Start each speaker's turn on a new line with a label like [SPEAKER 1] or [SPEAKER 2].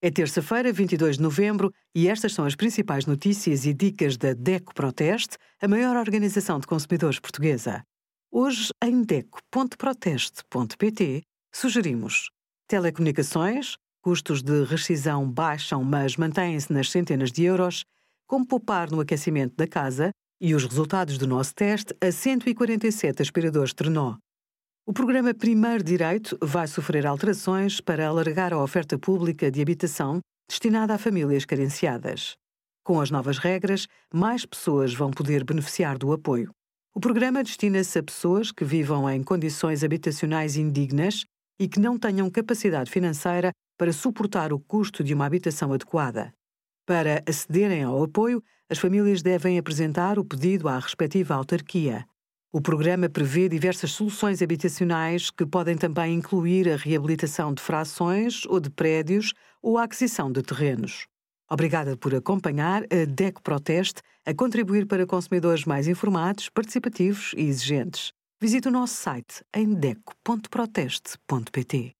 [SPEAKER 1] É terça-feira, 22 de novembro, e estas são as principais notícias e dicas da DECO Proteste, a maior organização de consumidores portuguesa. Hoje, em DECO.proteste.pt, sugerimos telecomunicações, custos de rescisão baixam, mas mantêm-se nas centenas de euros, como poupar no aquecimento da casa e os resultados do nosso teste a 147 aspiradores Trenó. O programa Primeiro Direito vai sofrer alterações para alargar a oferta pública de habitação destinada a famílias carenciadas. Com as novas regras, mais pessoas vão poder beneficiar do apoio. O programa destina-se a pessoas que vivam em condições habitacionais indignas e que não tenham capacidade financeira para suportar o custo de uma habitação adequada. Para acederem ao apoio, as famílias devem apresentar o pedido à respectiva autarquia. O programa prevê diversas soluções habitacionais que podem também incluir a reabilitação de frações ou de prédios ou a aquisição de terrenos. Obrigada por acompanhar a DECO Proteste a contribuir para consumidores mais informados, participativos e exigentes. Visite o nosso site em deco.proteste.pt.